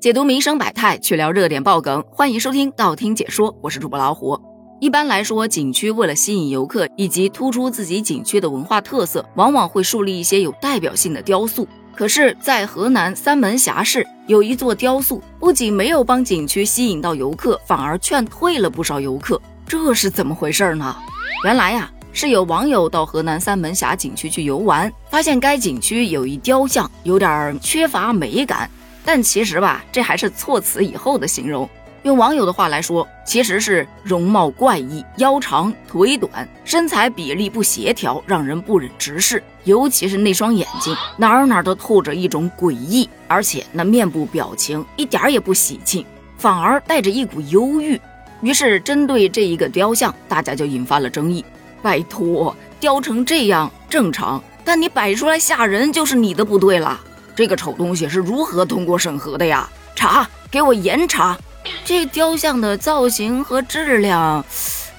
解读民生百态，去聊热点爆梗，欢迎收听道听解说，我是主播老虎。一般来说，景区为了吸引游客以及突出自己景区的文化特色，往往会树立一些有代表性的雕塑。可是，在河南三门峡市有一座雕塑，不仅没有帮景区吸引到游客，反而劝退了不少游客。这是怎么回事呢？原来呀，是有网友到河南三门峡景区去游玩，发现该景区有一雕像有点缺乏美感。但其实吧，这还是措辞以后的形容。用网友的话来说，其实是容貌怪异，腰长腿短，身材比例不协调，让人不忍直视。尤其是那双眼睛，哪儿哪儿都透着一种诡异，而且那面部表情一点也不喜庆，反而带着一股忧郁。于是，针对这一个雕像，大家就引发了争议。拜托，雕成这样正常，但你摆出来吓人就是你的不对了。这个丑东西是如何通过审核的呀？查，给我严查！这雕像的造型和质量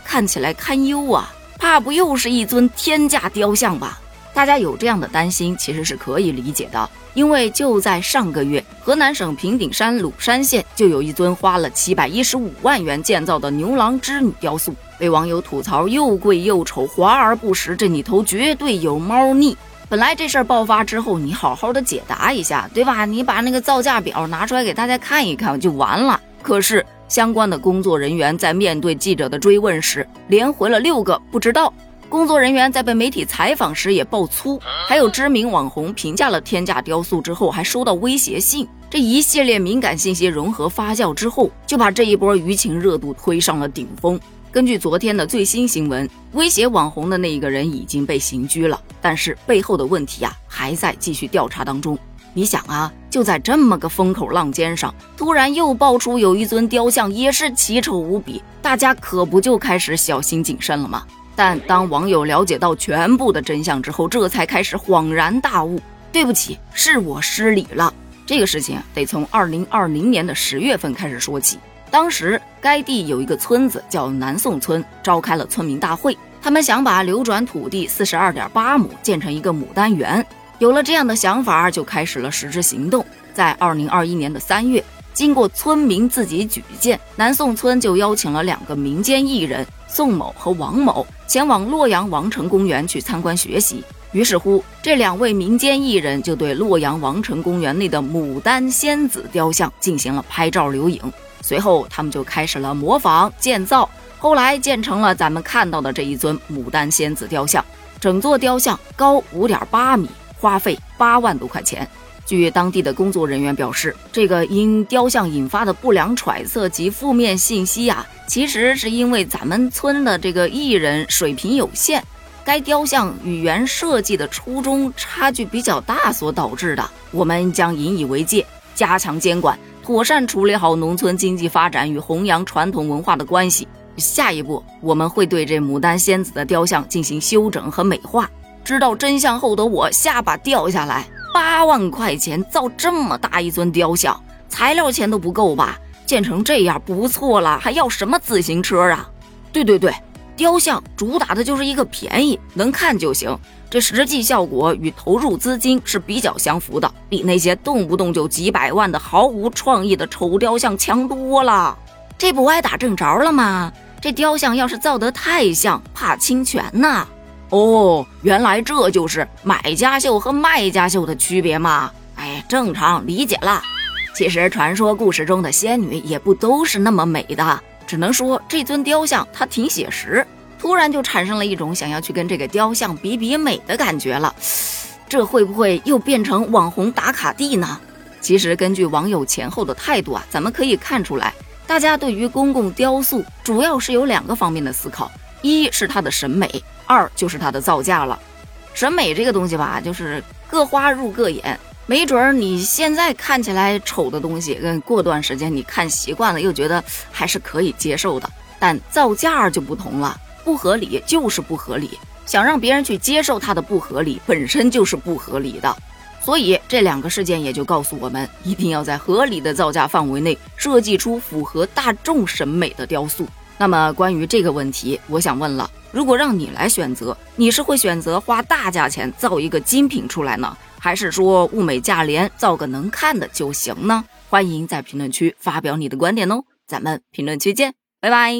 看起来堪忧啊，怕不又是一尊天价雕像吧？大家有这样的担心，其实是可以理解的，因为就在上个月，河南省平顶山鲁山县就有一尊花了七百一十五万元建造的牛郎织女雕塑，被网友吐槽又贵又丑，华而不实，这里头绝对有猫腻。本来这事儿爆发之后，你好好的解答一下，对吧？你把那个造价表拿出来给大家看一看就完了。可是相关的工作人员在面对记者的追问时，连回了六个不知道。工作人员在被媒体采访时也爆粗。还有知名网红评价了天价雕塑之后，还收到威胁信。这一系列敏感信息融合发酵之后，就把这一波舆情热度推上了顶峰。根据昨天的最新新闻，威胁网红的那一个人已经被刑拘了，但是背后的问题呀还在继续调查当中。你想啊，就在这么个风口浪尖上，突然又爆出有一尊雕像也是奇丑无比，大家可不就开始小心谨慎了吗？但当网友了解到全部的真相之后，这才开始恍然大悟，对不起，是我失礼了。这个事情得从二零二零年的十月份开始说起。当时该地有一个村子叫南宋村，召开了村民大会，他们想把流转土地四十二点八亩建成一个牡丹园。有了这样的想法，就开始了实质行动。在二零二一年的三月，经过村民自己举荐，南宋村就邀请了两个民间艺人宋某和王某前往洛阳王城公园去参观学习。于是乎，这两位民间艺人就对洛阳王城公园内的牡丹仙子雕像进行了拍照留影。随后，他们就开始了模仿建造，后来建成了咱们看到的这一尊牡丹仙子雕像。整座雕像高五点八米，花费八万多块钱。据当地的工作人员表示，这个因雕像引发的不良揣测及负面信息呀，其实是因为咱们村的这个艺人水平有限，该雕像与原设计的初衷差距比较大所导致的。我们将引以为戒，加强监管。妥善处理好农村经济发展与弘扬传统文化的关系。下一步，我们会对这牡丹仙子的雕像进行修整和美化。知道真相后的我下巴掉下来，八万块钱造这么大一尊雕像，材料钱都不够吧？建成这样不错了，还要什么自行车啊？对对对。雕像主打的就是一个便宜，能看就行。这实际效果与投入资金是比较相符的，比那些动不动就几百万的毫无创意的丑雕像强多了。这不歪打正着了吗？这雕像要是造得太像，怕侵权呐。哦，原来这就是买家秀和卖家秀的区别嘛。哎，正常理解了。其实传说故事中的仙女也不都是那么美的。只能说这尊雕像它挺写实，突然就产生了一种想要去跟这个雕像比比美的感觉了。这会不会又变成网红打卡地呢？其实根据网友前后的态度啊，咱们可以看出来，大家对于公共雕塑主要是有两个方面的思考：一是它的审美，二就是它的造价了。审美这个东西吧，就是各花入各眼。没准儿你现在看起来丑的东西，跟过段时间你看习惯了，又觉得还是可以接受的。但造价就不同了，不合理就是不合理。想让别人去接受它的不合理，本身就是不合理的。所以这两个事件也就告诉我们，一定要在合理的造价范围内设计出符合大众审美的雕塑。那么关于这个问题，我想问了：如果让你来选择，你是会选择花大价钱造一个精品出来呢？还是说物美价廉，造个能看的就行呢？欢迎在评论区发表你的观点哦，咱们评论区见，拜拜。